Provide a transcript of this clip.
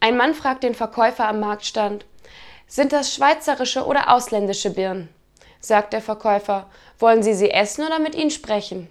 Ein Mann fragt den Verkäufer am Marktstand, sind das schweizerische oder ausländische Birnen? Sagt der Verkäufer, wollen Sie sie essen oder mit ihnen sprechen?